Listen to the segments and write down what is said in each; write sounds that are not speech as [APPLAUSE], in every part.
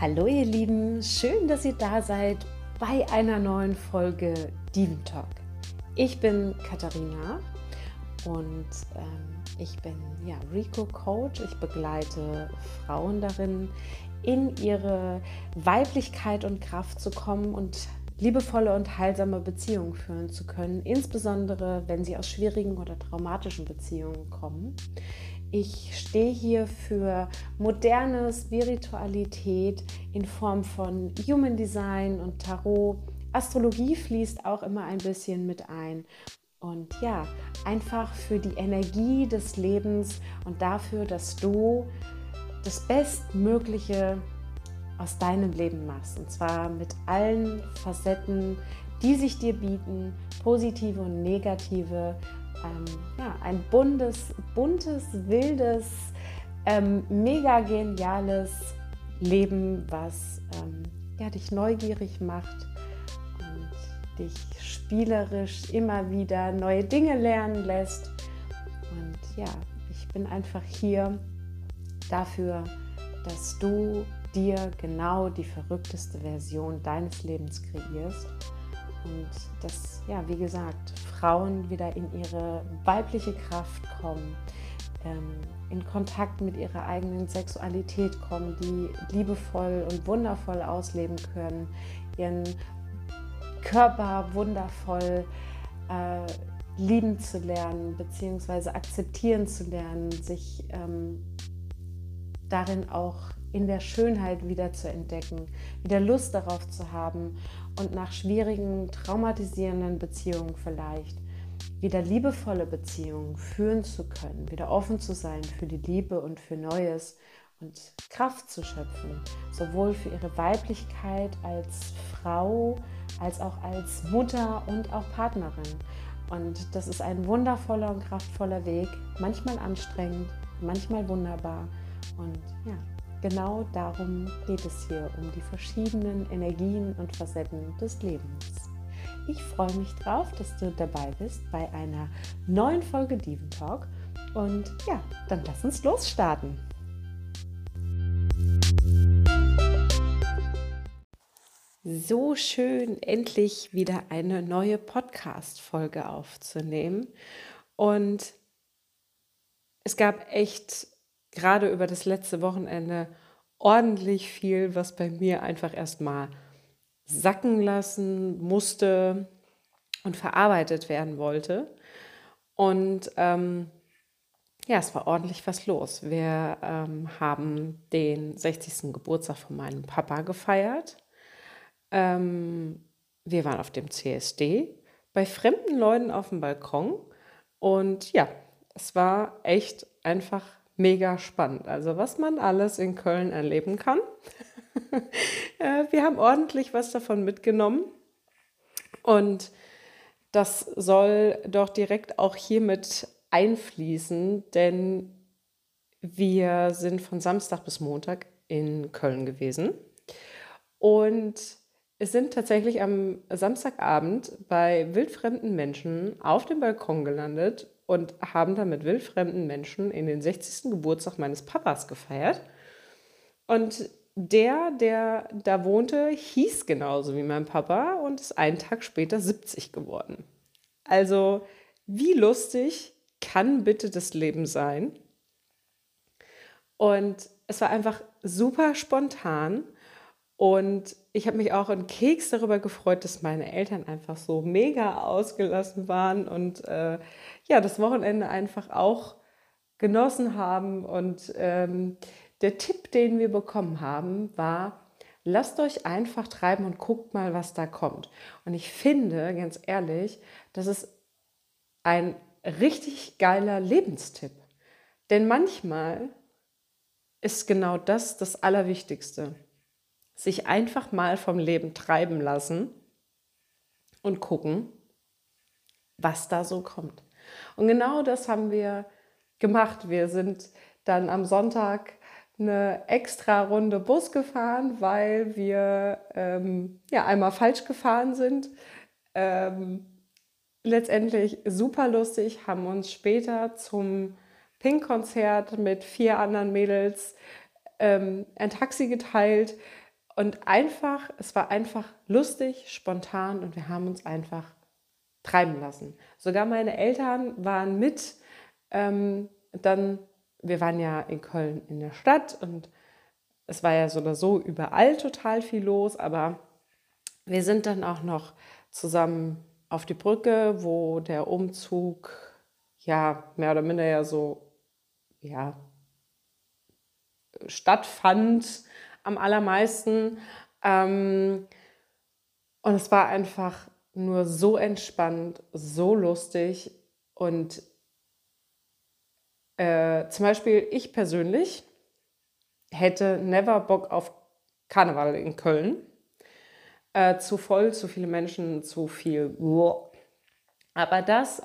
Hallo ihr Lieben, schön, dass ihr da seid bei einer neuen Folge Diven Talk. Ich bin Katharina und ähm, ich bin ja, Rico Coach. Ich begleite Frauen darin, in ihre Weiblichkeit und Kraft zu kommen und liebevolle und heilsame Beziehungen führen zu können, insbesondere wenn sie aus schwierigen oder traumatischen Beziehungen kommen. Ich stehe hier für moderne Spiritualität in Form von Human Design und Tarot. Astrologie fließt auch immer ein bisschen mit ein. Und ja, einfach für die Energie des Lebens und dafür, dass du das Bestmögliche aus deinem Leben machst. Und zwar mit allen Facetten, die sich dir bieten, positive und negative. Ähm, ja, ein buntes, buntes, wildes, ähm, mega geniales Leben, was ähm, ja, dich neugierig macht und dich spielerisch immer wieder neue Dinge lernen lässt. Und ja, ich bin einfach hier dafür, dass du dir genau die verrückteste Version deines Lebens kreierst und dass, ja, wie gesagt, Frauen wieder in ihre weibliche Kraft kommen, ähm, in Kontakt mit ihrer eigenen Sexualität kommen, die liebevoll und wundervoll ausleben können, ihren Körper wundervoll äh, lieben zu lernen, beziehungsweise akzeptieren zu lernen, sich ähm, darin auch in der Schönheit wieder zu entdecken, wieder Lust darauf zu haben und nach schwierigen, traumatisierenden Beziehungen vielleicht wieder liebevolle Beziehungen führen zu können, wieder offen zu sein für die Liebe und für Neues und Kraft zu schöpfen, sowohl für ihre Weiblichkeit als Frau, als auch als Mutter und auch Partnerin. Und das ist ein wundervoller und kraftvoller Weg, manchmal anstrengend, manchmal wunderbar. Und ja, genau darum geht es hier, um die verschiedenen Energien und Facetten des Lebens. Ich freue mich drauf, dass du dabei bist bei einer neuen Folge Diven Talk. Und ja, dann lass uns losstarten. So schön, endlich wieder eine neue Podcast-Folge aufzunehmen. Und es gab echt gerade über das letzte Wochenende ordentlich viel, was bei mir einfach erstmal sacken lassen musste und verarbeitet werden wollte. Und ähm, ja, es war ordentlich was los. Wir ähm, haben den 60. Geburtstag von meinem Papa gefeiert. Ähm, wir waren auf dem CSD bei fremden Leuten auf dem Balkon und ja, es war echt einfach mega spannend. Also was man alles in Köln erleben kann. [LAUGHS] Äh, wir haben ordentlich was davon mitgenommen und das soll doch direkt auch hiermit einfließen, denn wir sind von Samstag bis Montag in Köln gewesen und es sind tatsächlich am Samstagabend bei wildfremden Menschen auf dem Balkon gelandet und haben dann mit wildfremden Menschen in den 60. Geburtstag meines Papas gefeiert. Und der, der da wohnte, hieß genauso wie mein Papa und ist einen Tag später 70 geworden. Also, wie lustig kann bitte das Leben sein? Und es war einfach super spontan. Und ich habe mich auch in Keks darüber gefreut, dass meine Eltern einfach so mega ausgelassen waren und äh, ja, das Wochenende einfach auch genossen haben. Und ähm, der Tipp, den wir bekommen haben, war, lasst euch einfach treiben und guckt mal, was da kommt. Und ich finde, ganz ehrlich, das ist ein richtig geiler Lebenstipp. Denn manchmal ist genau das das Allerwichtigste sich einfach mal vom Leben treiben lassen und gucken, was da so kommt. Und genau das haben wir gemacht. Wir sind dann am Sonntag eine extra Runde Bus gefahren, weil wir ähm, ja einmal falsch gefahren sind. Ähm, letztendlich super lustig, haben uns später zum Pink-Konzert mit vier anderen Mädels ähm, ein Taxi geteilt Und einfach, es war einfach lustig, spontan und wir haben uns einfach treiben lassen. Sogar meine Eltern waren mit. Ähm, dann, wir waren ja in Köln in der Stadt und es war ja so oder so überall total viel los, aber wir sind dann auch noch zusammen auf die Brücke, wo der Umzug ja mehr oder minder ja so ja stattfand am allermeisten. Ähm, und es war einfach nur so entspannt, so lustig und äh, zum Beispiel ich persönlich hätte never Bock auf Karneval in Köln. Äh, zu voll, zu viele Menschen, zu viel. Aber das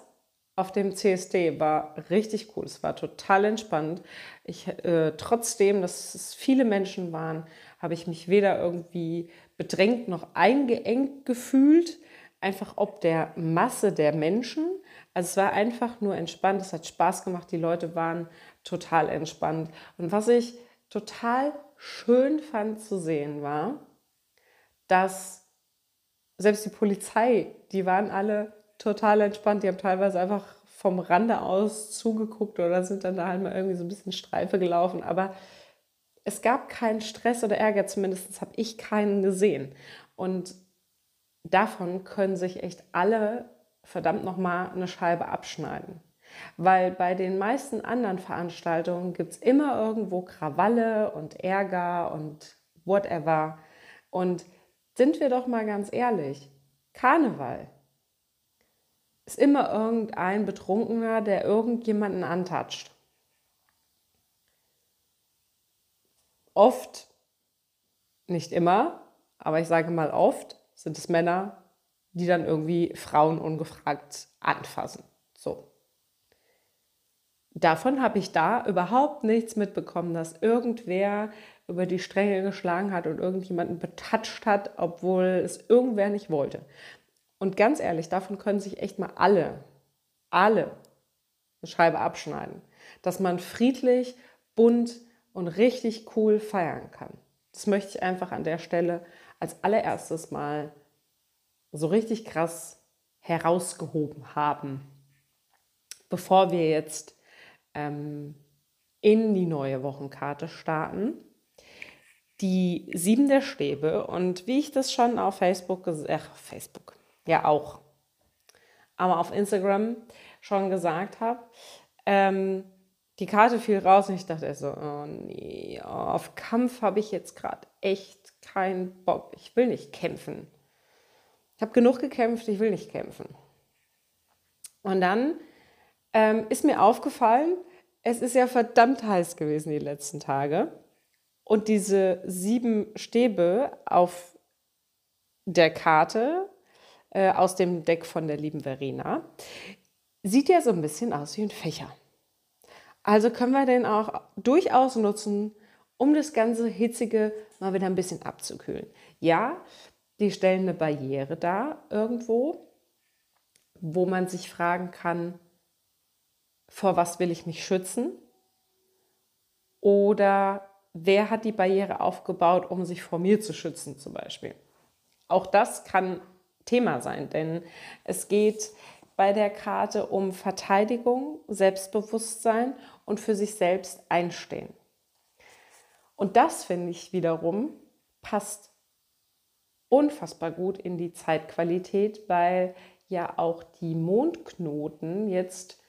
auf dem CSD war richtig cool. Es war total entspannt. Ich, äh, trotzdem, dass es viele Menschen waren, habe ich mich weder irgendwie bedrängt noch eingeengt gefühlt. Einfach ob der Masse der Menschen. Also es war einfach nur entspannt. Es hat Spaß gemacht. Die Leute waren total entspannt. Und was ich total schön fand zu sehen war, dass selbst die Polizei, die waren alle total entspannt. Die haben teilweise einfach vom Rande aus zugeguckt oder sind dann da halt mal irgendwie so ein bisschen Streife gelaufen. Aber es gab keinen Stress oder Ärger, zumindest habe ich keinen gesehen. Und davon können sich echt alle verdammt nochmal eine Scheibe abschneiden. Weil bei den meisten anderen Veranstaltungen gibt es immer irgendwo Krawalle und Ärger und whatever. Und sind wir doch mal ganz ehrlich, Karneval ist immer irgendein Betrunkener, der irgendjemanden antatscht. Oft, nicht immer, aber ich sage mal oft, sind es Männer, die dann irgendwie Frauen ungefragt anfassen. So. Davon habe ich da überhaupt nichts mitbekommen, dass irgendwer über die Stränge geschlagen hat und irgendjemanden betatscht hat, obwohl es irgendwer nicht wollte. Und ganz ehrlich, davon können sich echt mal alle, alle eine Scheibe abschneiden. Dass man friedlich, bunt und richtig cool feiern kann. Das möchte ich einfach an der Stelle als allererstes mal so richtig krass herausgehoben haben, bevor wir jetzt ähm, in die neue Wochenkarte starten. Die sieben der Stäbe und wie ich das schon auf Facebook, gesagt äh, Facebook, ja auch, aber auf Instagram schon gesagt habe, ähm, die Karte fiel raus und ich dachte so, oh nee, auf Kampf habe ich jetzt gerade echt keinen Bock. Ich will nicht kämpfen. Ich habe genug gekämpft, ich will nicht kämpfen. Und dann ähm, ist mir aufgefallen, es ist ja verdammt heiß gewesen die letzten Tage. Und diese sieben Stäbe auf der Karte äh, aus dem Deck von der lieben Verena sieht ja so ein bisschen aus wie ein Fächer. Also können wir den auch durchaus nutzen, um das ganze Hitzige mal wieder ein bisschen abzukühlen. Ja, die stellen eine Barriere da irgendwo, wo man sich fragen kann, vor was will ich mich schützen? Oder wer hat die Barriere aufgebaut, um sich vor mir zu schützen zum Beispiel? Auch das kann Thema sein, denn es geht bei der Karte um Verteidigung, Selbstbewusstsein und für sich selbst einstehen. Und das finde ich wiederum passt unfassbar gut in die Zeitqualität, weil ja auch die Mondknoten jetzt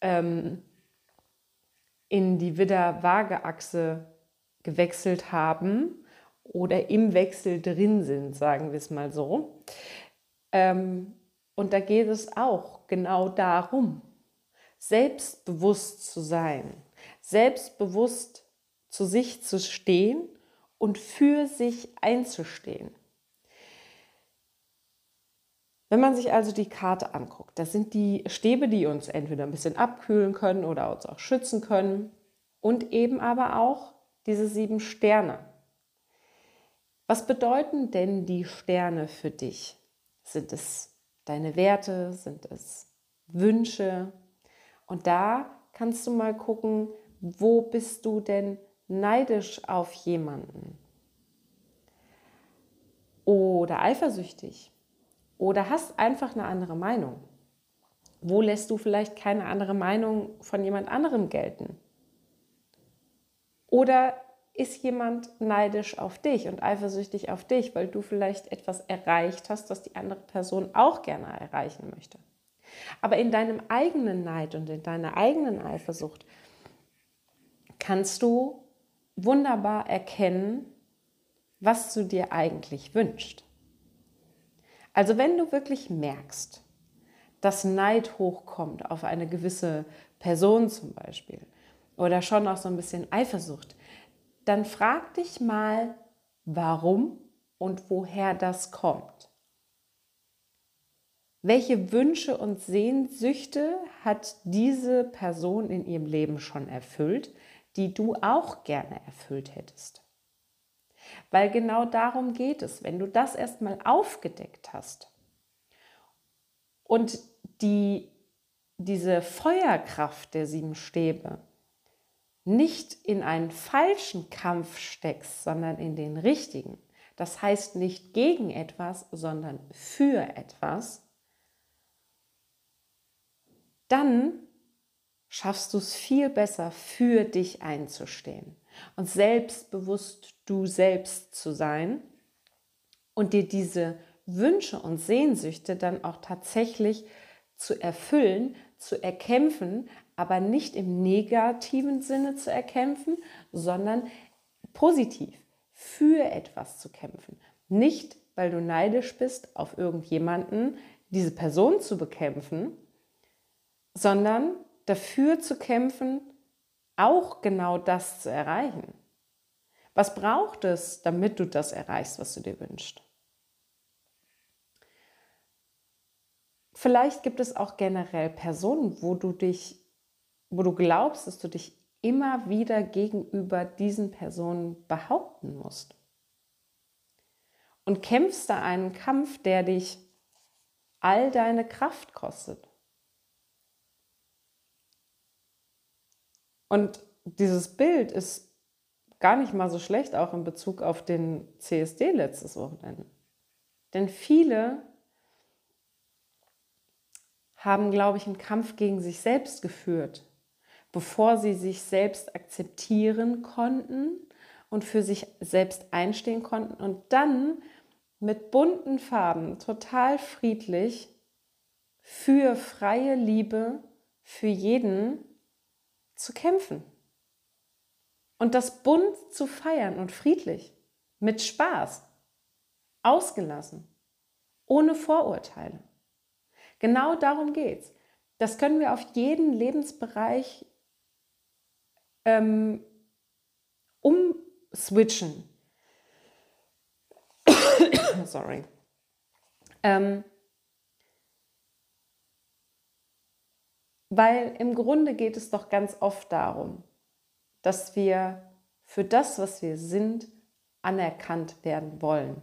ähm, in die Widder-Waage-Achse gewechselt haben oder im Wechsel drin sind, sagen wir es mal so. Ähm, und da geht es auch genau darum, selbstbewusst zu sein, selbstbewusst zu sich zu stehen und für sich einzustehen. Wenn man sich also die Karte anguckt, das sind die Stäbe, die uns entweder ein bisschen abkühlen können oder uns auch schützen können und eben aber auch diese sieben Sterne. Was bedeuten denn die Sterne für dich? Sind es deine Werte? Sind es Wünsche? Und da kannst du mal gucken, wo bist du denn neidisch auf jemanden? oder eifersüchtig oder hast einfach eine andere Meinung? Wo lässt du vielleicht keine andere Meinung von jemand anderem gelten? Oder ist jemand neidisch auf dich und eifersüchtig auf dich, weil du vielleicht etwas erreicht hast, was die andere Person auch gerne erreichen möchte? Aber in deinem eigenen Neid und in deiner eigenen Eifersucht kannst du wunderbar erkennen, was du dir eigentlich wünschst. Also wenn du wirklich merkst, dass Neid hochkommt auf eine gewisse Person zum Beispiel oder schon auch so ein bisschen Eifersucht, dann frag dich mal, warum und woher das kommt. Welche Wünsche und Sehnsüchte hat diese Person in ihrem Leben schon erfüllt, die du auch gerne erfüllt hättest? Weil genau darum geht es, wenn du das erstmal aufgedeckt hast und die, diese Feuerkraft der sieben Stäbe nicht in einen falschen Kampf steckst, sondern in den richtigen, das heißt nicht gegen etwas, sondern für etwas, dann schaffst du es viel besser, für dich einzustehen und selbstbewusst du selbst zu sein und dir diese Wünsche und Sehnsüchte dann auch tatsächlich zu erfüllen, zu erkämpfen, aber nicht im negativen Sinne zu erkämpfen, sondern positiv für etwas zu kämpfen. Nicht, weil du neidisch bist auf irgendjemanden, diese Person zu bekämpfen, sondern dafür zu kämpfen, auch genau das zu erreichen. Was braucht es, damit du das erreichst, was du dir wünschst? Vielleicht gibt es auch generell Personen, wo du dich, wo du glaubst, dass du dich immer wieder gegenüber diesen Personen behaupten musst. Und kämpfst da einen Kampf, der dich all deine Kraft kostet. Und dieses Bild ist gar nicht mal so schlecht, auch in Bezug auf den CSD letztes Wochenende. Denn viele haben, glaube ich, einen Kampf gegen sich selbst geführt, bevor sie sich selbst akzeptieren konnten und für sich selbst einstehen konnten und dann mit bunten Farben, total friedlich, für freie Liebe, für jeden zu kämpfen. Und das bunt zu feiern und friedlich, mit Spaß, ausgelassen, ohne Vorurteile. Genau darum geht es. Das können wir auf jeden Lebensbereich ähm, umswitchen. [COUGHS] Sorry. Ähm, Weil im Grunde geht es doch ganz oft darum, dass wir für das, was wir sind, anerkannt werden wollen.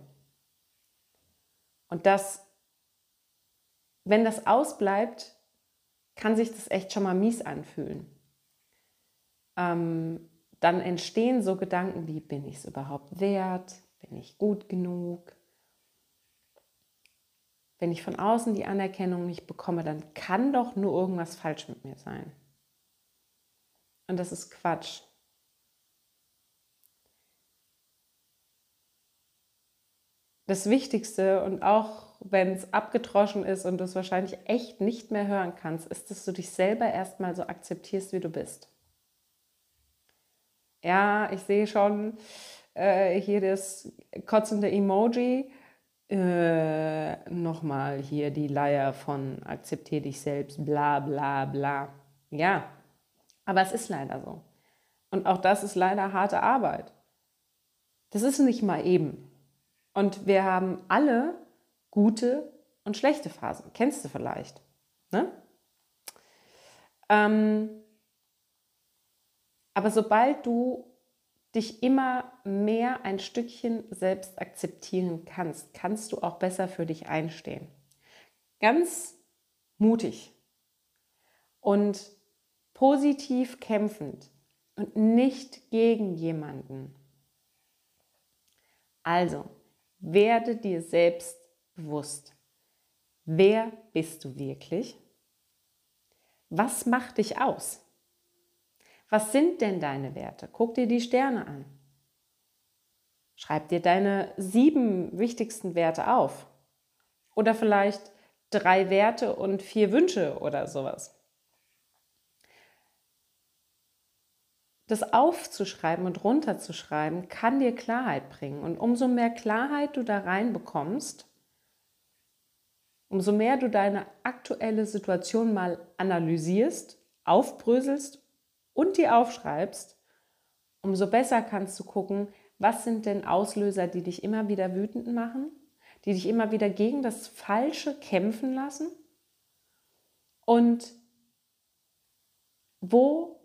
Und dass, wenn das ausbleibt, kann sich das echt schon mal mies anfühlen. Ähm, dann entstehen so Gedanken wie, bin ich es überhaupt wert? Bin ich gut genug? Wenn ich von außen die Anerkennung nicht bekomme, dann kann doch nur irgendwas falsch mit mir sein. Und das ist Quatsch. Das Wichtigste und auch wenn es abgetroschen ist und du es wahrscheinlich echt nicht mehr hören kannst, ist, dass du dich selber erstmal so akzeptierst, wie du bist. Ja, ich sehe schon äh, hier das kotzende Emoji äh, nochmal hier die Leier von akzeptiere dich selbst, bla bla bla. Ja, aber es ist leider so. Und auch das ist leider harte Arbeit. Das ist nicht mal eben. Und wir haben alle gute und schlechte Phasen. Kennst du vielleicht? Ne? Ähm, aber sobald du dich immer mehr ein Stückchen selbst akzeptieren kannst, kannst du auch besser für dich einstehen. Ganz mutig und positiv kämpfend und nicht gegen jemanden. Also, Werde dir selbst bewusst. Wer bist du wirklich? Was macht dich aus? Was sind denn deine Werte? Guck dir die Sterne an. Schreib dir deine sieben wichtigsten Werte auf. Oder vielleicht drei Werte und vier Wünsche oder sowas. Das aufzuschreiben und runterzuschreiben kann dir Klarheit bringen. Und umso mehr Klarheit du da reinbekommst, umso mehr du deine aktuelle Situation mal analysierst, aufbröselst und dir aufschreibst, umso besser kannst du gucken, was sind denn Auslöser, die dich immer wieder wütend machen, die dich immer wieder gegen das Falsche kämpfen lassen und wo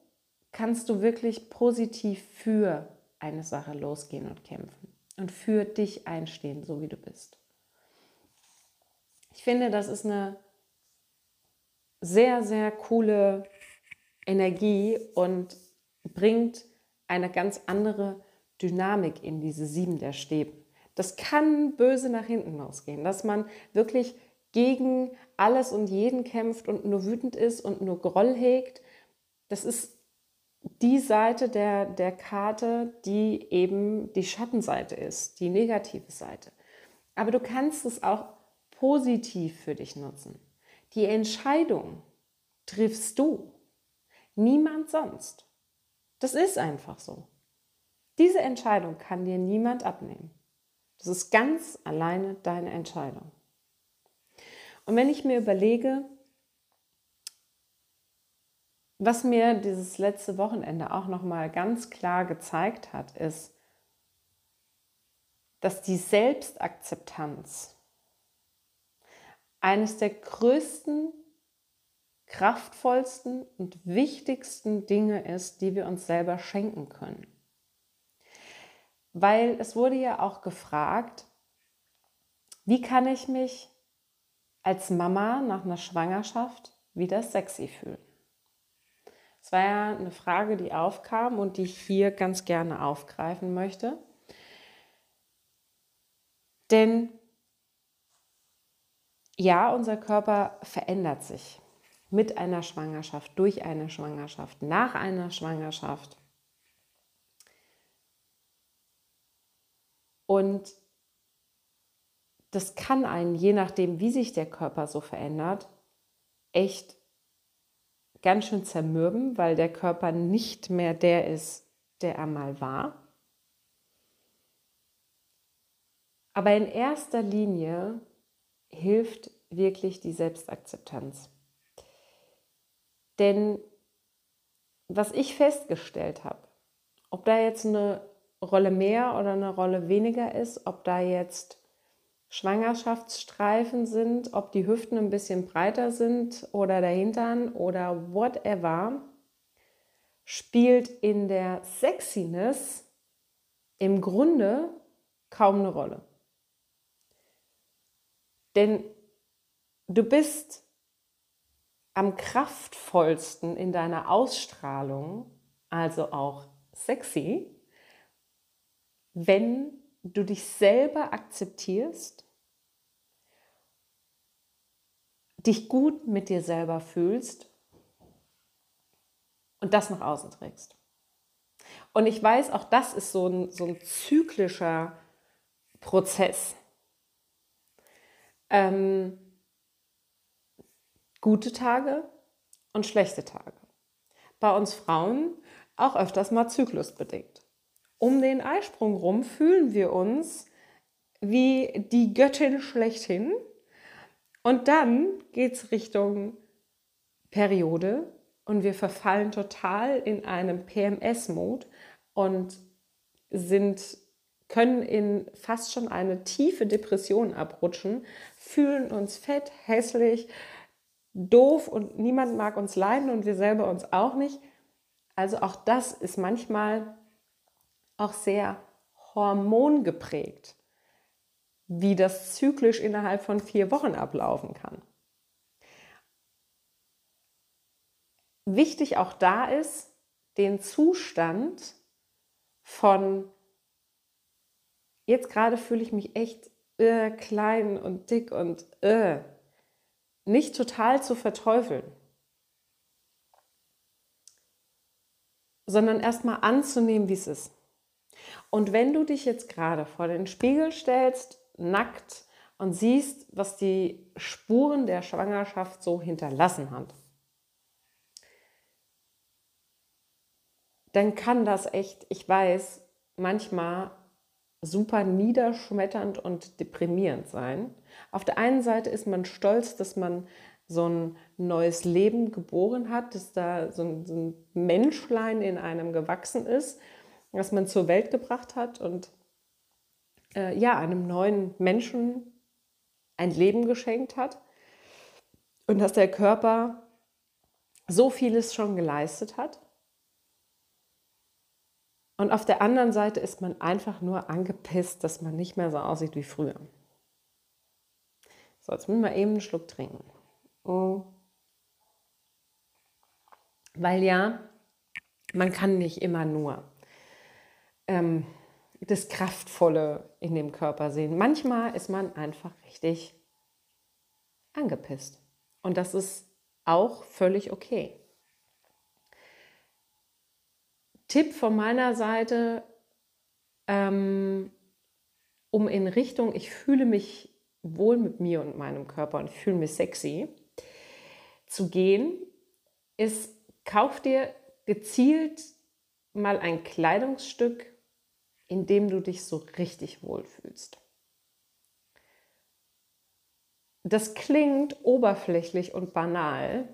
kannst du wirklich positiv für eine Sache losgehen und kämpfen und für dich einstehen, so wie du bist. Ich finde, das ist eine sehr, sehr coole Energie und bringt eine ganz andere Dynamik in diese sieben der Stäbe. Das kann böse nach hinten losgehen, dass man wirklich gegen alles und jeden kämpft und nur wütend ist und nur Groll hegt. Das ist die Seite der, der Karte, die eben die Schattenseite ist, die negative Seite. Aber du kannst es auch positiv für dich nutzen. Die Entscheidung triffst du, niemand sonst. Das ist einfach so. Diese Entscheidung kann dir niemand abnehmen. Das ist ganz alleine deine Entscheidung. Und wenn ich mir überlege, was mir dieses letzte Wochenende auch noch mal ganz klar gezeigt hat, ist, dass die Selbstakzeptanz eines der größten, kraftvollsten und wichtigsten Dinge ist, die wir uns selber schenken können. Weil es wurde ja auch gefragt, wie kann ich mich als Mama nach einer Schwangerschaft wieder sexy fühlen? Es war ja eine Frage, die aufkam und die ich hier ganz gerne aufgreifen möchte. Denn ja, unser Körper verändert sich mit einer Schwangerschaft, durch eine Schwangerschaft, nach einer Schwangerschaft. Und das kann einen, je nachdem, wie sich der Körper so verändert, echt ganz schön zermürben, weil der Körper nicht mehr der ist, der er mal war. Aber in erster Linie hilft wirklich die Selbstakzeptanz. Denn was ich festgestellt habe, ob da jetzt eine Rolle mehr oder eine Rolle weniger ist, ob da jetzt Schwangerschaftsstreifen sind, ob die Hüften ein bisschen breiter sind oder der Hintern oder whatever, spielt in der Sexiness im Grunde kaum eine Rolle. Denn du bist am kraftvollsten in deiner Ausstrahlung, also auch sexy, wenn du dich selber akzeptierst dich gut mit dir selber fühlst und das nach außen trägst. Und ich weiß, auch das ist so ein, so ein zyklischer Prozess. Ähm, gute Tage und schlechte Tage. Bei uns Frauen auch öfters mal zyklusbedingt. Um den Eisprung rum fühlen wir uns wie die Göttin schlechthin und dann geht es Richtung Periode und wir verfallen total in einem PMS-Mode und sind, können in fast schon eine tiefe Depression abrutschen, fühlen uns fett, hässlich, doof und niemand mag uns leiden und wir selber uns auch nicht. Also auch das ist manchmal auch sehr hormongeprägt wie das zyklisch innerhalb von vier Wochen ablaufen kann. Wichtig auch da ist, den Zustand von jetzt gerade fühle ich mich echt äh, klein und dick und äh, nicht total zu verteufeln, sondern erstmal anzunehmen, wie es ist. Und wenn du dich jetzt gerade vor den Spiegel stellst, nackt, und siehst, was die Spuren der Schwangerschaft so hinterlassen hat, dann kann das echt, ich weiß, manchmal super niederschmetternd und deprimierend sein. Auf der einen Seite ist man stolz, dass man so ein neues Leben geboren hat, dass da so ein, so ein Menschlein in einem gewachsen ist, was man zur Welt gebracht hat und äh, ja, einem neuen Menschen ein Leben geschenkt hat und dass der Körper so vieles schon geleistet hat. Und auf der anderen Seite ist man einfach nur angepisst, dass man nicht mehr so aussieht wie früher. So, jetzt müssen wir eben einen Schluck trinken. Oh. Weil ja, man kann nicht immer nur ähm, das Kraftvolle in dem Körper sehen. Manchmal ist man einfach richtig angepisst. Und das ist auch völlig okay. Tipp von meiner Seite, ähm, um in Richtung, ich fühle mich wohl mit mir und meinem Körper und fühle mich sexy, zu gehen, ist, kauf dir gezielt mal ein Kleidungsstück, in dem du dich so richtig wohlfühlst. Das klingt oberflächlich und banal,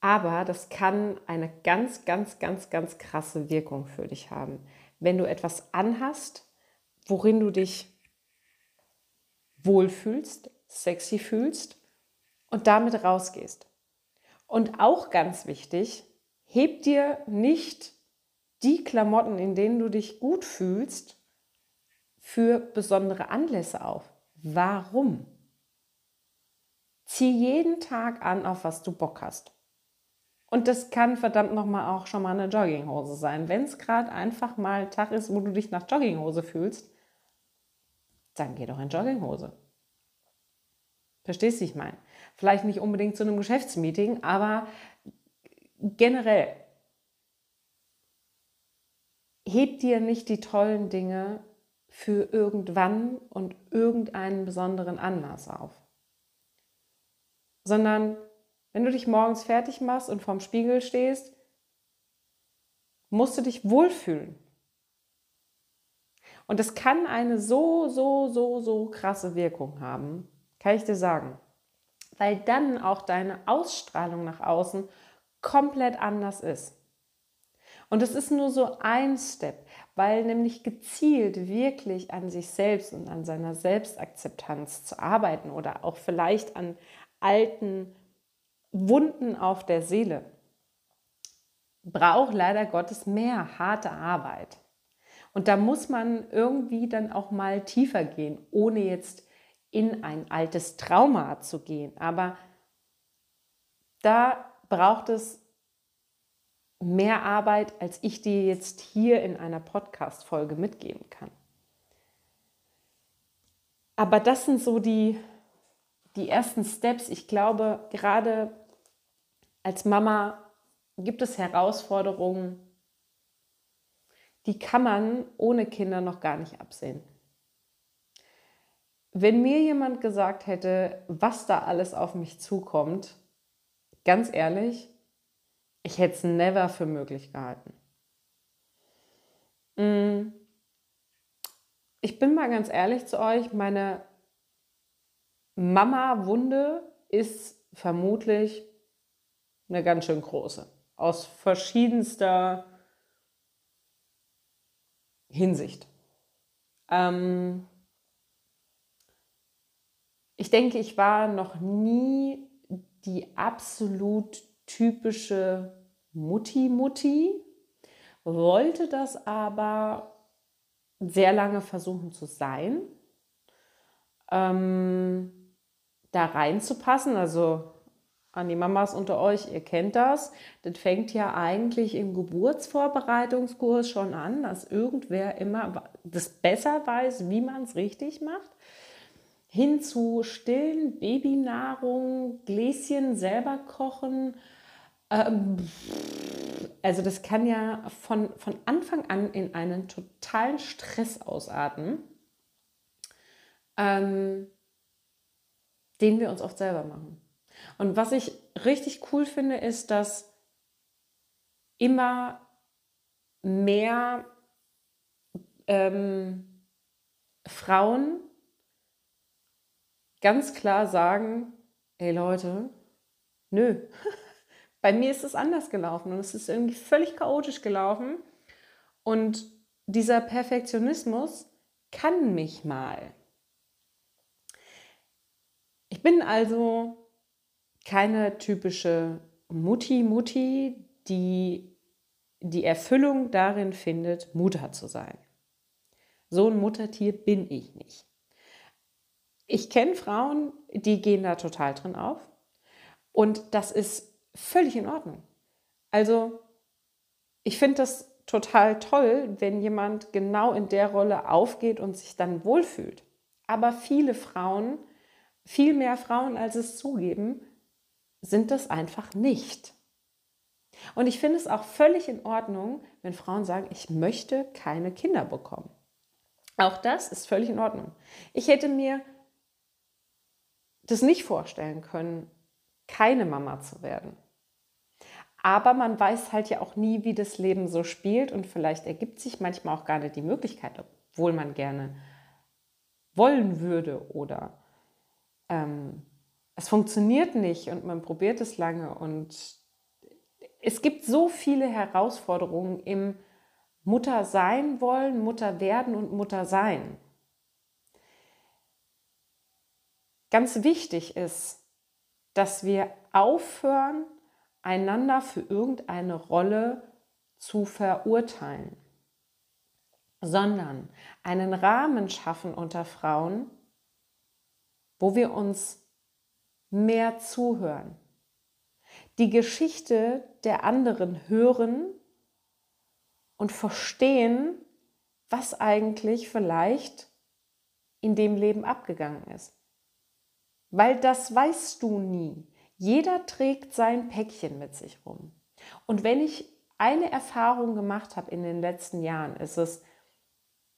aber das kann eine ganz, ganz, ganz, ganz krasse Wirkung für dich haben. Wenn du etwas anhast, worin du dich wohlfühlst, sexy fühlst und damit rausgehst. Und auch ganz wichtig, heb dir nicht die Klamotten, in denen du dich gut fühlst, für besondere Anlässe auf. Warum? Zieh jeden Tag an, auf was du Bock hast. Und das kann verdammt nochmal auch schon mal eine Jogginghose sein. Wenn es gerade einfach mal Tag ist, wo du dich nach Jogginghose fühlst, dann geh doch in Jogginghose. Verstehst du, ich meine? Vielleicht nicht unbedingt zu einem Geschäftsmeeting, aber generell heb dir nicht die tollen Dinge für irgendwann und irgendeinen besonderen Anlass auf, sondern wenn du dich morgens fertig machst und vorm Spiegel stehst, musst du dich wohlfühlen. Und es kann eine so, so, so, so krasse Wirkung haben, kann ich dir sagen. Weil dann auch deine Ausstrahlung nach außen komplett anders ist. Und es ist nur so ein Step, weil nämlich gezielt wirklich an sich selbst und an seiner Selbstakzeptanz zu arbeiten oder auch vielleicht an alten Wunden auf der Seele, braucht leider Gottes mehr harte Arbeit. Und da muss man irgendwie dann auch mal tiefer gehen, ohne jetzt in ein altes Trauma zu gehen. Aber da braucht es mehr Arbeit, als ich dir jetzt hier in einer Podcast-Folge mitgeben kann. Aber das sind so die, die ersten Steps. Ich glaube, gerade als Mama gibt es Herausforderungen, die kann man ohne Kinder noch gar nicht absehen. Wenn mir jemand gesagt hätte, was da alles auf mich zukommt, ganz ehrlich, ich hätte es never für möglich gehalten. Mm. Ich bin mal ganz ehrlich zu euch, meine Mama-Wunde ist vermutlich eine ganz schön große. Aus verschiedenster Hinsicht. Ähm ich denke, ich war noch nie die absolut typische Mutti-Mutti, wollte das aber sehr lange versuchen zu sein, ähm, da reinzupassen. Also an die Mamas unter euch, ihr kennt das. Das fängt ja eigentlich im Geburtsvorbereitungskurs schon an, dass irgendwer immer das besser weiß, wie man es richtig macht. Hin zu stillen Babynahrung, Gläschen selber kochen. Ähm, also das kann ja von, von Anfang an in einen totalen Stress ausarten, ähm, den wir uns oft selber machen. Und was ich richtig cool finde, ist, dass immer mehr ähm, Frauen ganz klar sagen, ey Leute, nö, [LAUGHS] bei mir ist es anders gelaufen und es ist irgendwie völlig chaotisch gelaufen und dieser Perfektionismus kann mich mal. Ich bin also keine typische Mutti-Mutti, die die Erfüllung darin findet, Mutter zu sein. So ein Muttertier bin ich nicht. Ich kenne Frauen, die gehen da total drin auf. Und das ist völlig in Ordnung. Also, ich finde das total toll, wenn jemand genau in der Rolle aufgeht und sich dann wohlfühlt. Aber viele Frauen, viel mehr Frauen, als es zugeben, sind das einfach nicht. Und ich finde es auch völlig in Ordnung, wenn Frauen sagen, ich möchte keine Kinder bekommen. Auch das ist völlig in Ordnung. Ich hätte mir das nicht vorstellen können, keine Mama zu werden. Aber man weiß halt ja auch nie, wie das Leben so spielt und vielleicht ergibt sich manchmal auch gar nicht die Möglichkeit, obwohl man gerne wollen würde oder ähm, es funktioniert nicht und man probiert es lange und es gibt so viele Herausforderungen im Mutter sein wollen, Mutter werden und Mutter sein. Ganz wichtig ist, dass wir aufhören, einander für irgendeine Rolle zu verurteilen, sondern einen Rahmen schaffen unter Frauen, wo wir uns mehr zuhören, die Geschichte der anderen hören und verstehen, was eigentlich vielleicht in dem Leben abgegangen ist. Weil das weißt du nie. Jeder trägt sein Päckchen mit sich rum. Und wenn ich eine Erfahrung gemacht habe in den letzten Jahren, ist es,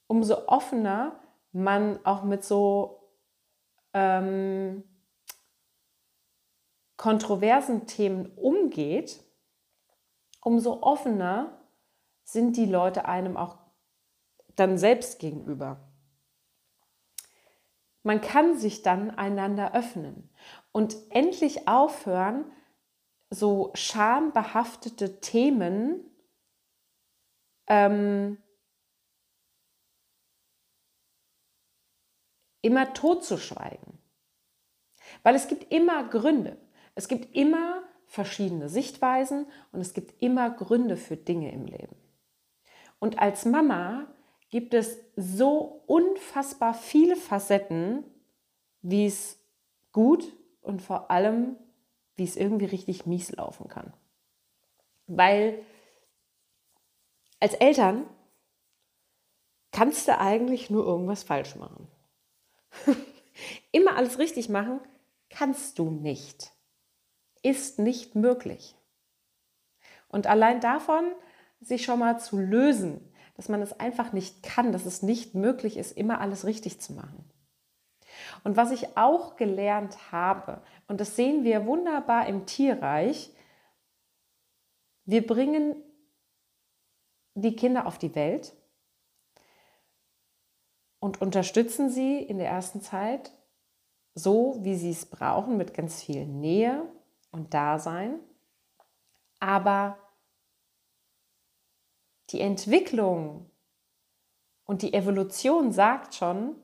umso offener man auch mit so ähm, kontroversen Themen umgeht, umso offener sind die Leute einem auch dann selbst gegenüber. Man kann sich dann einander öffnen und endlich aufhören, so schambehaftete Themen ähm, immer totzuschweigen. Weil es gibt immer Gründe. Es gibt immer verschiedene Sichtweisen und es gibt immer Gründe für Dinge im Leben. Und als Mama gibt es so unfassbar viele Facetten, wie es gut und vor allem, wie es irgendwie richtig mies laufen kann. Weil als Eltern kannst du eigentlich nur irgendwas falsch machen. [LAUGHS] Immer alles richtig machen kannst du nicht ist nicht möglich. Und allein davon sich schon mal zu lösen, dass man es einfach nicht kann, dass es nicht möglich ist, immer alles richtig zu machen. Und was ich auch gelernt habe, und das sehen wir wunderbar im Tierreich, wir bringen die Kinder auf die Welt und unterstützen sie in der ersten Zeit so, wie sie es brauchen, mit ganz viel Nähe, und Dasein. Aber die Entwicklung und die Evolution sagt schon,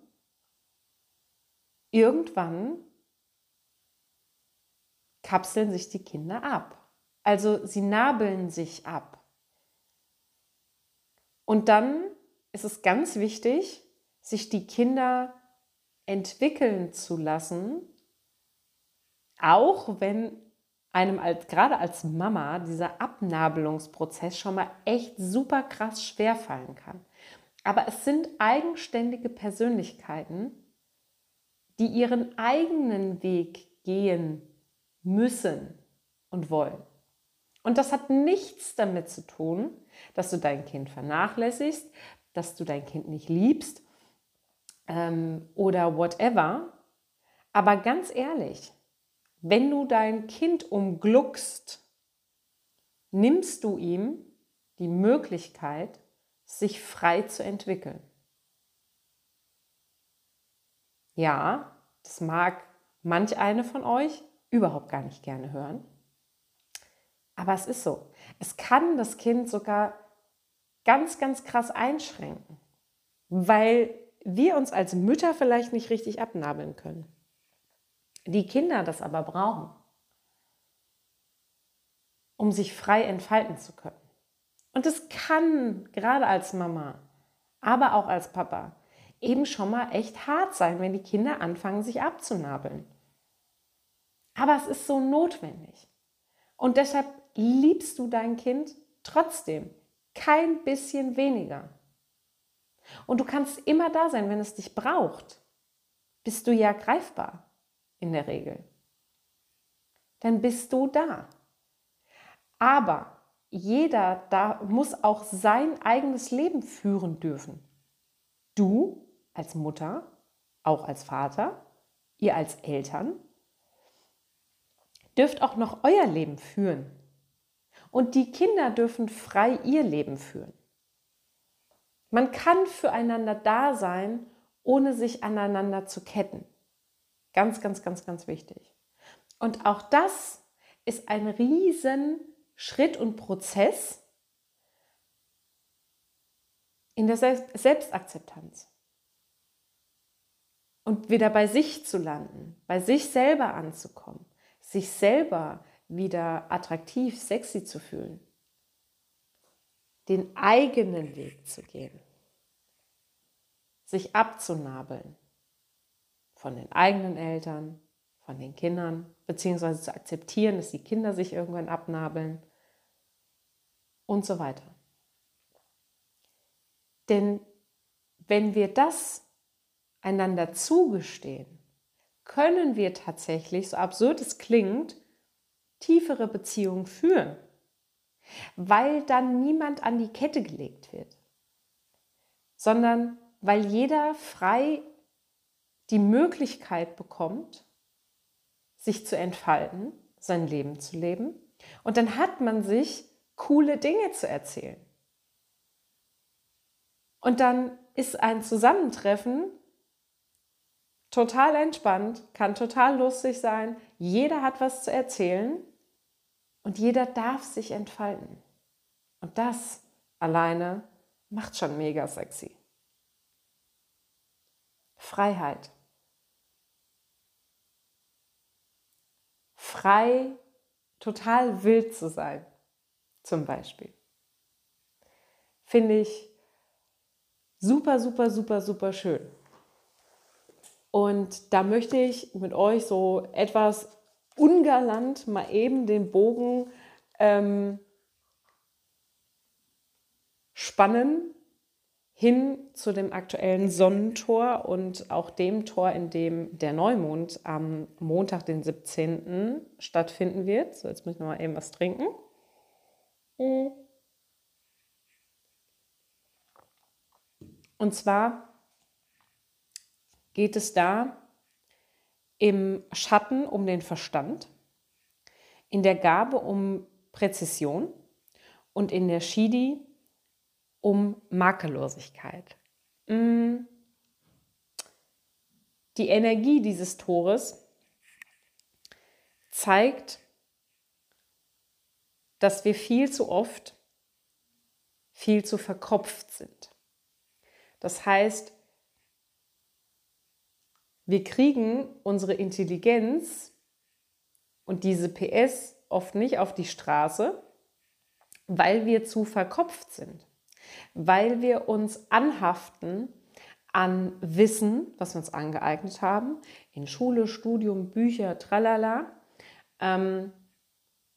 irgendwann kapseln sich die Kinder ab. Also sie nabeln sich ab. Und dann ist es ganz wichtig, sich die Kinder entwickeln zu lassen, auch wenn einem als, gerade als Mama dieser Abnabelungsprozess schon mal echt super krass schwer fallen kann. Aber es sind eigenständige Persönlichkeiten, die ihren eigenen Weg gehen müssen und wollen. Und das hat nichts damit zu tun, dass du dein Kind vernachlässigst, dass du dein Kind nicht liebst ähm, oder whatever. Aber ganz ehrlich, wenn du dein Kind umgluckst, nimmst du ihm die Möglichkeit, sich frei zu entwickeln. Ja, das mag manch eine von euch überhaupt gar nicht gerne hören. Aber es ist so. Es kann das Kind sogar ganz, ganz krass einschränken, weil wir uns als Mütter vielleicht nicht richtig abnabeln können. Die Kinder das aber brauchen, um sich frei entfalten zu können. Und es kann gerade als Mama, aber auch als Papa eben schon mal echt hart sein, wenn die Kinder anfangen, sich abzunabeln. Aber es ist so notwendig. Und deshalb liebst du dein Kind trotzdem kein bisschen weniger. Und du kannst immer da sein, wenn es dich braucht. Bist du ja greifbar in der Regel. Dann bist du da. Aber jeder da muss auch sein eigenes Leben führen dürfen. Du als Mutter, auch als Vater, ihr als Eltern, dürft auch noch euer Leben führen. Und die Kinder dürfen frei ihr Leben führen. Man kann füreinander da sein, ohne sich aneinander zu ketten. Ganz, ganz, ganz, ganz wichtig. Und auch das ist ein riesen Schritt und Prozess in der Selbstakzeptanz. Und wieder bei sich zu landen, bei sich selber anzukommen, sich selber wieder attraktiv, sexy zu fühlen, den eigenen Weg zu gehen, sich abzunabeln von den eigenen Eltern, von den Kindern, beziehungsweise zu akzeptieren, dass die Kinder sich irgendwann abnabeln und so weiter. Denn wenn wir das einander zugestehen, können wir tatsächlich, so absurd es klingt, tiefere Beziehungen führen, weil dann niemand an die Kette gelegt wird, sondern weil jeder frei die Möglichkeit bekommt, sich zu entfalten, sein Leben zu leben. Und dann hat man sich coole Dinge zu erzählen. Und dann ist ein Zusammentreffen total entspannt, kann total lustig sein. Jeder hat was zu erzählen und jeder darf sich entfalten. Und das alleine macht schon mega sexy. Freiheit. Frei, total wild zu sein, zum Beispiel. Finde ich super, super, super, super schön. Und da möchte ich mit euch so etwas ungalant mal eben den Bogen ähm, spannen hin zu dem aktuellen Sonnentor und auch dem Tor, in dem der Neumond am Montag, den 17. stattfinden wird. So, jetzt muss ich noch mal eben was trinken. Und zwar geht es da im Schatten um den Verstand, in der Gabe um Präzision und in der Shidi um Makellosigkeit. Mm. Die Energie dieses Tores zeigt, dass wir viel zu oft viel zu verkopft sind. Das heißt, wir kriegen unsere Intelligenz und diese PS oft nicht auf die Straße, weil wir zu verkopft sind, weil wir uns anhaften an Wissen, was wir uns angeeignet haben, in Schule, Studium, Bücher, tralala, ähm,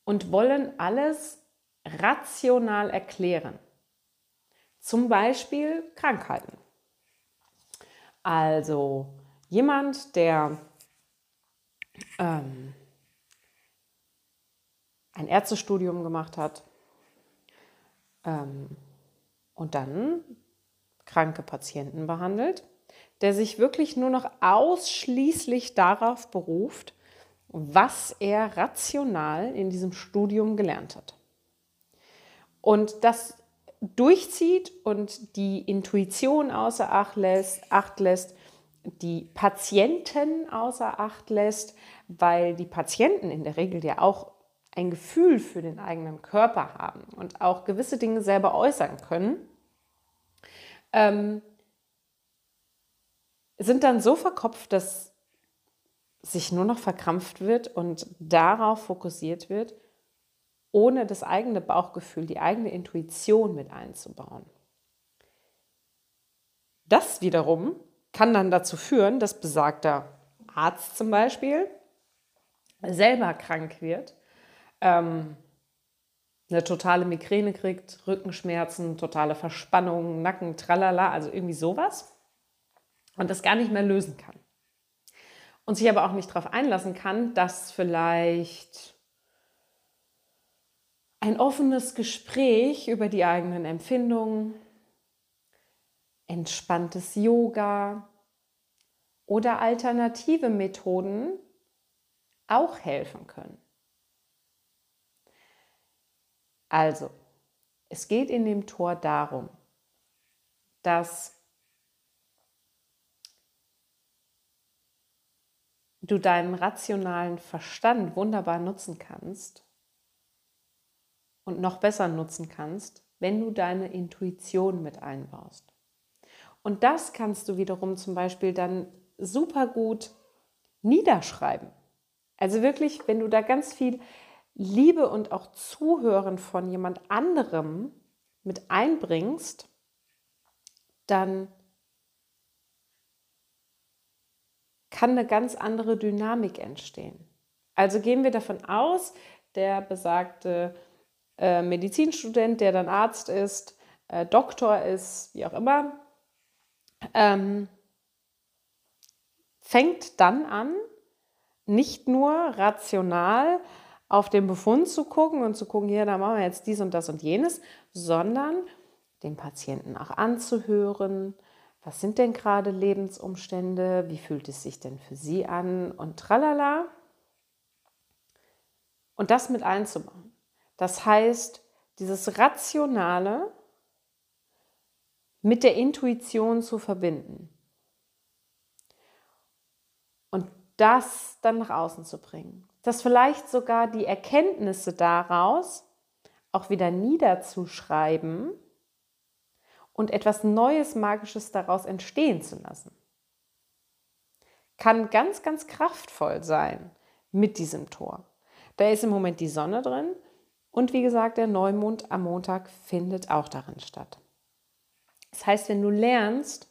und wollen alles rational erklären. Zum Beispiel Krankheiten. Also jemand, der ähm, ein Ärztestudium gemacht hat ähm, und dann kranke Patienten behandelt, der sich wirklich nur noch ausschließlich darauf beruft, was er rational in diesem Studium gelernt hat. Und das durchzieht und die Intuition außer Acht lässt, Acht lässt, die Patienten außer Acht lässt, weil die Patienten in der Regel ja auch ein Gefühl für den eigenen Körper haben und auch gewisse Dinge selber äußern können, ähm, sind dann so verkopft, dass sich nur noch verkrampft wird und darauf fokussiert wird, ohne das eigene Bauchgefühl, die eigene Intuition mit einzubauen. Das wiederum kann dann dazu führen, dass besagter Arzt zum Beispiel selber krank wird, ähm, eine totale Migräne kriegt, Rückenschmerzen, totale Verspannung, Nacken, tralala, also irgendwie sowas und das gar nicht mehr lösen kann. Und sich aber auch nicht darauf einlassen kann, dass vielleicht ein offenes Gespräch über die eigenen Empfindungen, entspanntes Yoga oder alternative Methoden auch helfen können. Also, es geht in dem Tor darum, dass du deinen rationalen Verstand wunderbar nutzen kannst und noch besser nutzen kannst, wenn du deine Intuition mit einbaust. Und das kannst du wiederum zum Beispiel dann super gut niederschreiben. Also wirklich, wenn du da ganz viel Liebe und auch Zuhören von jemand anderem mit einbringst, dann kann eine ganz andere Dynamik entstehen. Also gehen wir davon aus, der besagte äh, Medizinstudent, der dann Arzt ist, äh, Doktor ist, wie auch immer, ähm, fängt dann an, nicht nur rational auf den Befund zu gucken und zu gucken, hier, da machen wir jetzt dies und das und jenes, sondern den Patienten auch anzuhören, was sind denn gerade Lebensumstände, wie fühlt es sich denn für Sie an und tralala. Und das mit einzubauen. Das heißt, dieses Rationale mit der Intuition zu verbinden und das dann nach außen zu bringen. Dass vielleicht sogar die Erkenntnisse daraus auch wieder niederzuschreiben und etwas Neues, Magisches daraus entstehen zu lassen. Kann ganz, ganz kraftvoll sein mit diesem Tor. Da ist im Moment die Sonne drin und wie gesagt, der Neumond am Montag findet auch darin statt. Das heißt, wenn du lernst,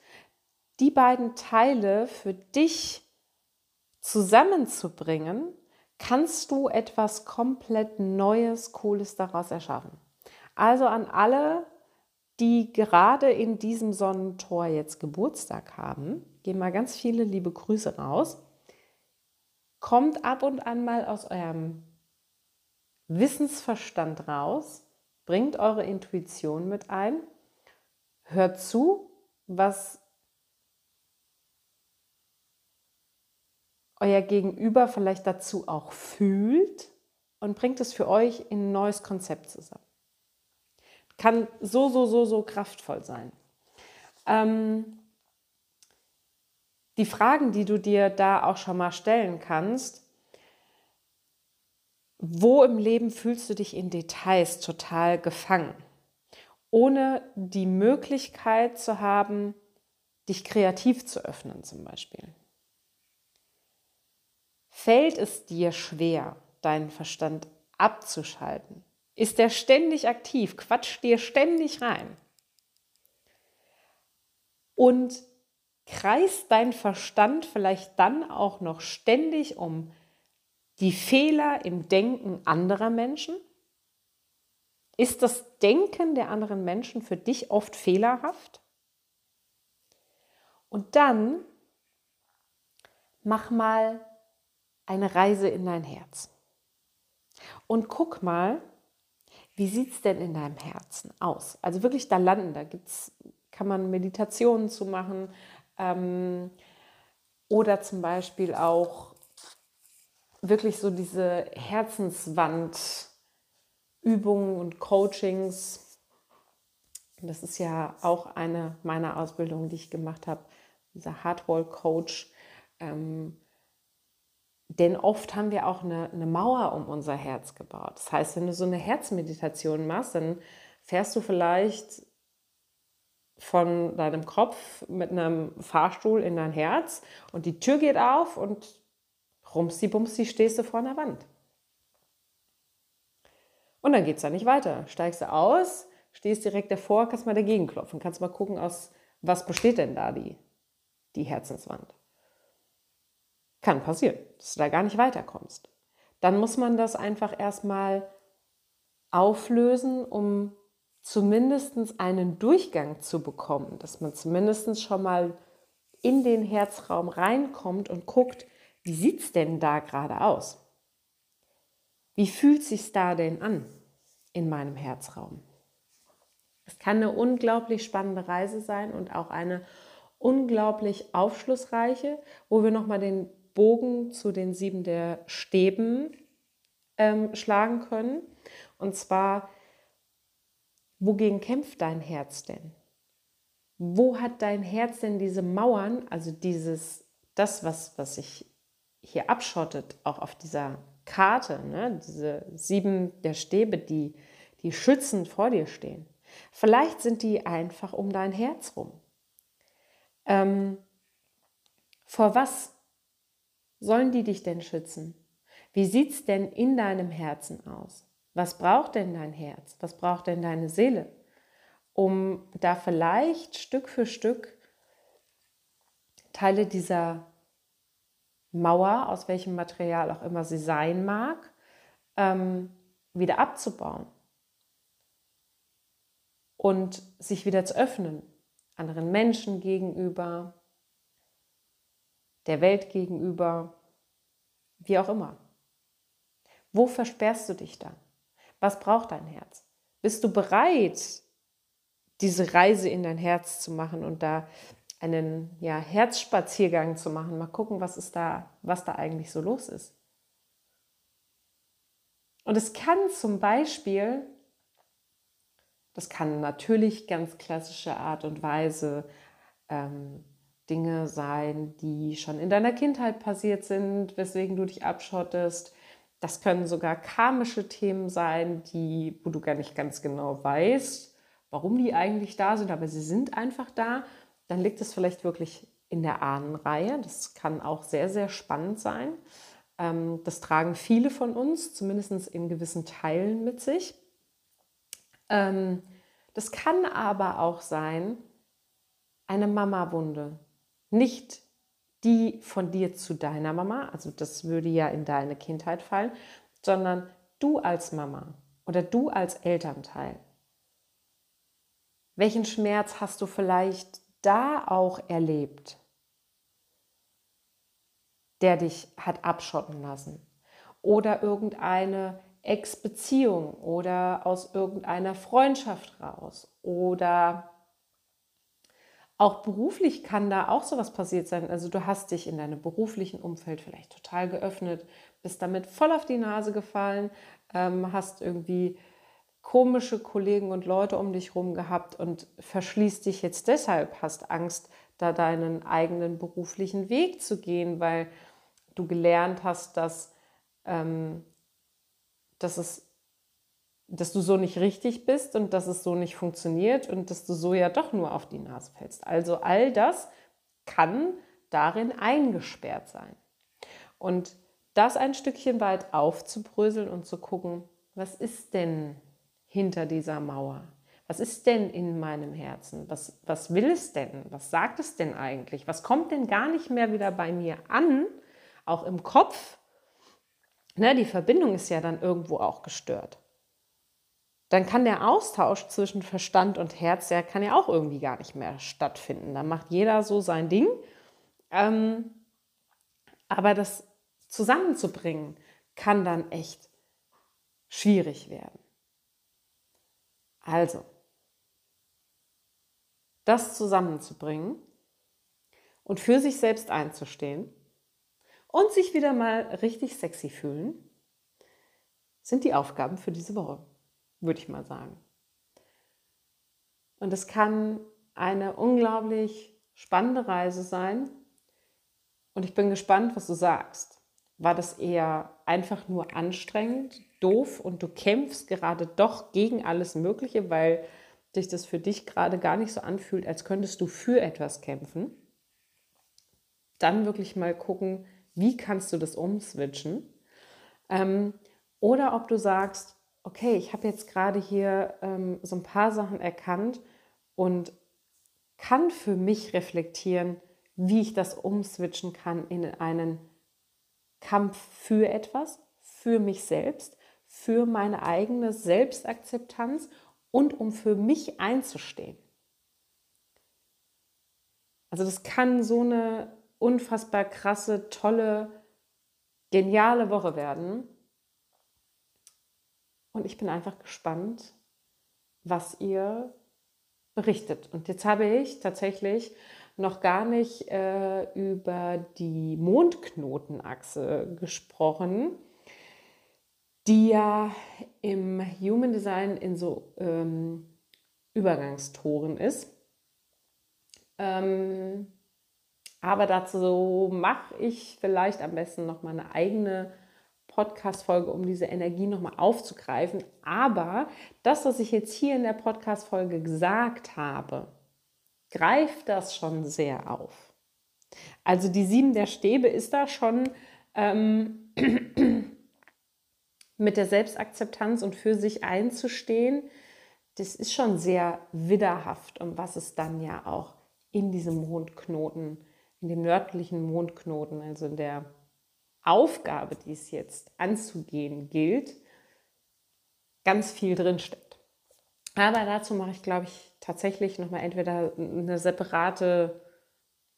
die beiden Teile für dich zusammenzubringen, kannst du etwas komplett Neues, Cooles daraus erschaffen. Also an alle, die gerade in diesem Sonnentor jetzt Geburtstag haben, gehen mal ganz viele liebe Grüße raus. Kommt ab und an mal aus eurem Wissensverstand raus, bringt eure Intuition mit ein, hört zu, was euer Gegenüber vielleicht dazu auch fühlt und bringt es für euch in ein neues Konzept zusammen kann so, so, so, so kraftvoll sein. Ähm, die Fragen, die du dir da auch schon mal stellen kannst, wo im Leben fühlst du dich in Details total gefangen, ohne die Möglichkeit zu haben, dich kreativ zu öffnen zum Beispiel? Fällt es dir schwer, deinen Verstand abzuschalten? Ist der ständig aktiv, quatscht dir ständig rein. Und kreist dein Verstand vielleicht dann auch noch ständig um die Fehler im Denken anderer Menschen? Ist das Denken der anderen Menschen für dich oft fehlerhaft? Und dann mach mal eine Reise in dein Herz. Und guck mal, wie sieht es denn in deinem Herzen aus? Also wirklich da landen, da gibt's, kann man Meditationen zu machen ähm, oder zum Beispiel auch wirklich so diese Herzenswandübungen und Coachings. Das ist ja auch eine meiner Ausbildungen, die ich gemacht habe, dieser Hardwall Coach. Ähm, denn oft haben wir auch eine, eine Mauer um unser Herz gebaut. Das heißt, wenn du so eine Herzmeditation machst, dann fährst du vielleicht von deinem Kopf mit einem Fahrstuhl in dein Herz und die Tür geht auf und rumsi bumsi stehst du vor einer Wand. Und dann geht es da nicht weiter. Steigst du aus, stehst direkt davor, kannst mal dagegen klopfen, kannst mal gucken, aus was besteht denn da die, die Herzenswand. Kann passieren, dass du da gar nicht weiterkommst. Dann muss man das einfach erstmal auflösen, um zumindest einen Durchgang zu bekommen, dass man zumindest schon mal in den Herzraum reinkommt und guckt, wie sieht es denn da gerade aus? Wie fühlt sich da denn an in meinem Herzraum? Es kann eine unglaublich spannende Reise sein und auch eine unglaublich aufschlussreiche, wo wir nochmal den Bogen zu den sieben der Stäben ähm, schlagen können. Und zwar, wogegen kämpft dein Herz denn? Wo hat dein Herz denn diese Mauern, also dieses, das, was, was sich hier abschottet, auch auf dieser Karte, ne? diese sieben der Stäbe, die, die schützend vor dir stehen. Vielleicht sind die einfach um dein Herz rum. Ähm, vor was sollen die dich denn schützen? Wie sieht es denn in deinem Herzen aus? Was braucht denn dein Herz? Was braucht denn deine Seele? Um da vielleicht Stück für Stück Teile dieser Mauer, aus welchem Material auch immer sie sein mag, ähm, wieder abzubauen und sich wieder zu öffnen, anderen Menschen gegenüber, der Welt gegenüber, wie auch immer. Wo versperrst du dich da? Was braucht dein Herz? Bist du bereit, diese Reise in dein Herz zu machen und da einen ja, Herzspaziergang zu machen? Mal gucken, was ist da, was da eigentlich so los ist. Und es kann zum Beispiel, das kann natürlich ganz klassische Art und Weise ähm, Dinge sein, die schon in deiner Kindheit passiert sind, weswegen du dich abschottest. Das können sogar karmische Themen sein, die, wo du gar nicht ganz genau weißt, warum die eigentlich da sind, aber sie sind einfach da. Dann liegt es vielleicht wirklich in der Ahnenreihe. Das kann auch sehr, sehr spannend sein. Ähm, das tragen viele von uns, zumindest in gewissen Teilen mit sich. Ähm, das kann aber auch sein, eine Mama-Wunde, nicht die von dir zu deiner Mama, also das würde ja in deine Kindheit fallen, sondern du als Mama oder du als Elternteil. Welchen Schmerz hast du vielleicht da auch erlebt, der dich hat abschotten lassen? Oder irgendeine Ex-Beziehung oder aus irgendeiner Freundschaft raus oder auch beruflich kann da auch sowas passiert sein. Also du hast dich in deinem beruflichen Umfeld vielleicht total geöffnet, bist damit voll auf die Nase gefallen, ähm, hast irgendwie komische Kollegen und Leute um dich herum gehabt und verschließt dich jetzt deshalb, hast Angst, da deinen eigenen beruflichen Weg zu gehen, weil du gelernt hast, dass, ähm, dass es dass du so nicht richtig bist und dass es so nicht funktioniert und dass du so ja doch nur auf die Nase fällst. Also all das kann darin eingesperrt sein. Und das ein Stückchen weit aufzubröseln und zu gucken, was ist denn hinter dieser Mauer? Was ist denn in meinem Herzen? Was, was will es denn? Was sagt es denn eigentlich? Was kommt denn gar nicht mehr wieder bei mir an, auch im Kopf, ne, die Verbindung ist ja dann irgendwo auch gestört. Dann kann der Austausch zwischen Verstand und Herz, ja, kann ja auch irgendwie gar nicht mehr stattfinden. Da macht jeder so sein Ding. Ähm, aber das zusammenzubringen, kann dann echt schwierig werden. Also, das zusammenzubringen und für sich selbst einzustehen und sich wieder mal richtig sexy fühlen, sind die Aufgaben für diese Woche, würde ich mal sagen. Und es kann eine unglaublich spannende Reise sein. Und ich bin gespannt, was du sagst. War das eher einfach nur anstrengend, doof und du kämpfst gerade doch gegen alles Mögliche, weil sich das für dich gerade gar nicht so anfühlt, als könntest du für etwas kämpfen? Dann wirklich mal gucken, wie kannst du das umswitchen? Ähm, oder ob du sagst, okay, ich habe jetzt gerade hier ähm, so ein paar Sachen erkannt und kann für mich reflektieren, wie ich das umswitchen kann in einen Kampf für etwas, für mich selbst, für meine eigene Selbstakzeptanz und um für mich einzustehen. Also das kann so eine unfassbar krasse, tolle, geniale Woche werden. Und ich bin einfach gespannt, was ihr berichtet. Und jetzt habe ich tatsächlich noch gar nicht äh, über die Mondknotenachse gesprochen, die ja im Human Design in so ähm, Übergangstoren ist. Ähm, aber dazu mache ich vielleicht am besten noch mal eine eigene Podcast-Folge, um diese Energie nochmal aufzugreifen. Aber das, was ich jetzt hier in der Podcast-Folge gesagt habe, greift das schon sehr auf. Also die sieben der Stäbe ist da schon ähm, [CLEARS THROAT] mit der Selbstakzeptanz und für sich einzustehen. Das ist schon sehr widderhaft, um was es dann ja auch in diesem Mondknoten in dem nördlichen Mondknoten, also in der Aufgabe, die es jetzt anzugehen gilt, ganz viel drinsteckt. Aber dazu mache ich, glaube ich, tatsächlich nochmal entweder eine separate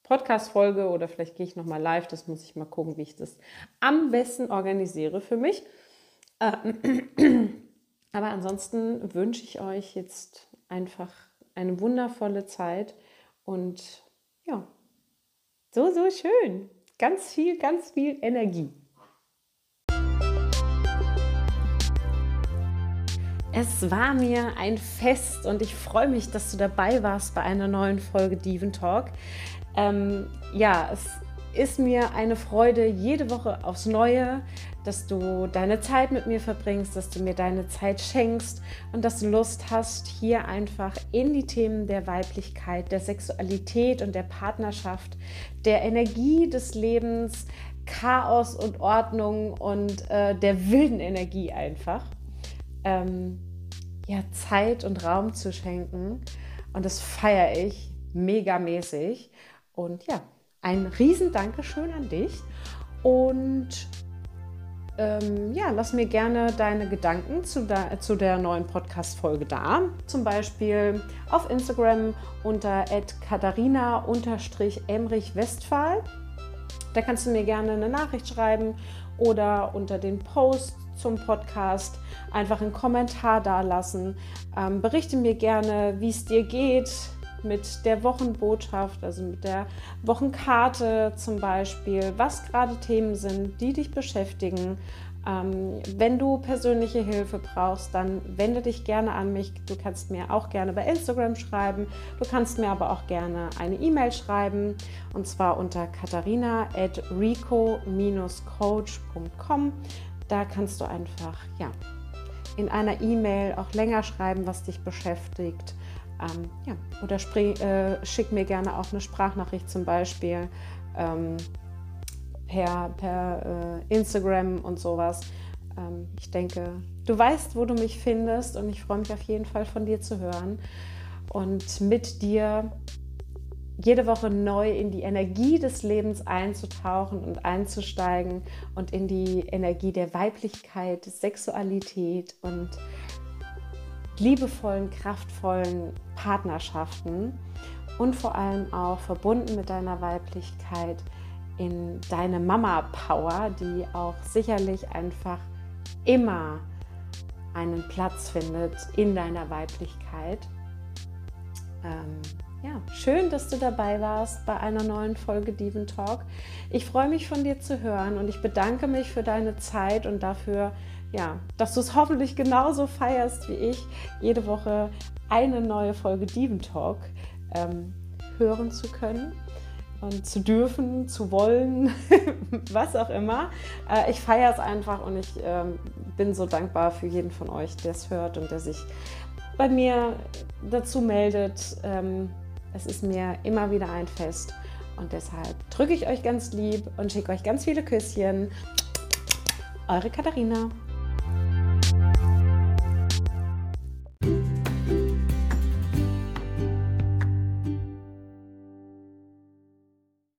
Podcast-Folge oder vielleicht gehe ich nochmal live. Das muss ich mal gucken, wie ich das am besten organisiere für mich. Äh, [CLEARS THROAT] aber ansonsten wünsche ich euch jetzt einfach eine wundervolle Zeit und ja, so, so schön. Ganz viel, ganz viel Energie. Es war mir ein Fest und ich freue mich, dass du dabei warst bei einer neuen Folge Diven Talk. Ähm, ja, es ist mir eine Freude jede Woche aufs Neue, dass du deine Zeit mit mir verbringst, dass du mir deine Zeit schenkst und dass du Lust hast, hier einfach in die Themen der Weiblichkeit, der Sexualität und der Partnerschaft, der Energie des Lebens, Chaos und Ordnung und äh, der wilden Energie einfach, ähm, ja, Zeit und Raum zu schenken. Und das feiere ich megamäßig. Und ja, ein riesen Dankeschön an dich und ähm, ja, lass mir gerne deine Gedanken zu, da, zu der neuen Podcast-Folge da. Zum Beispiel auf Instagram unter katharina-emrich-westphal. Da kannst du mir gerne eine Nachricht schreiben oder unter den Post zum Podcast einfach einen Kommentar da lassen. Ähm, berichte mir gerne, wie es dir geht, mit der Wochenbotschaft, also mit der Wochenkarte zum Beispiel, was gerade Themen sind, die dich beschäftigen. Ähm, wenn du persönliche Hilfe brauchst, dann wende dich gerne an mich. Du kannst mir auch gerne bei Instagram schreiben. Du kannst mir aber auch gerne eine E-Mail schreiben und zwar unter katharina.rico-coach.com. Da kannst du einfach ja, in einer E-Mail auch länger schreiben, was dich beschäftigt. Ähm, ja, oder äh, schick mir gerne auch eine Sprachnachricht zum Beispiel ähm, per, per äh, Instagram und sowas. Ähm, ich denke, du weißt, wo du mich findest und ich freue mich auf jeden Fall von dir zu hören und mit dir jede Woche neu in die Energie des Lebens einzutauchen und einzusteigen und in die Energie der Weiblichkeit, Sexualität und liebevollen, kraftvollen Partnerschaften und vor allem auch verbunden mit deiner Weiblichkeit in deine Mama-Power, die auch sicherlich einfach immer einen Platz findet in deiner Weiblichkeit. Ähm, ja, schön, dass du dabei warst bei einer neuen Folge Diven Talk. Ich freue mich von dir zu hören und ich bedanke mich für deine Zeit und dafür, ja, dass du es hoffentlich genauso feierst wie ich, jede Woche eine neue Folge Diven Talk ähm, hören zu können und zu dürfen, zu wollen, [LAUGHS] was auch immer. Äh, ich feiere es einfach und ich ähm, bin so dankbar für jeden von euch, der es hört und der sich bei mir dazu meldet. Ähm, es ist mir immer wieder ein Fest und deshalb drücke ich euch ganz lieb und schicke euch ganz viele Küsschen. Eure Katharina.